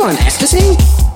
you on ecstasy?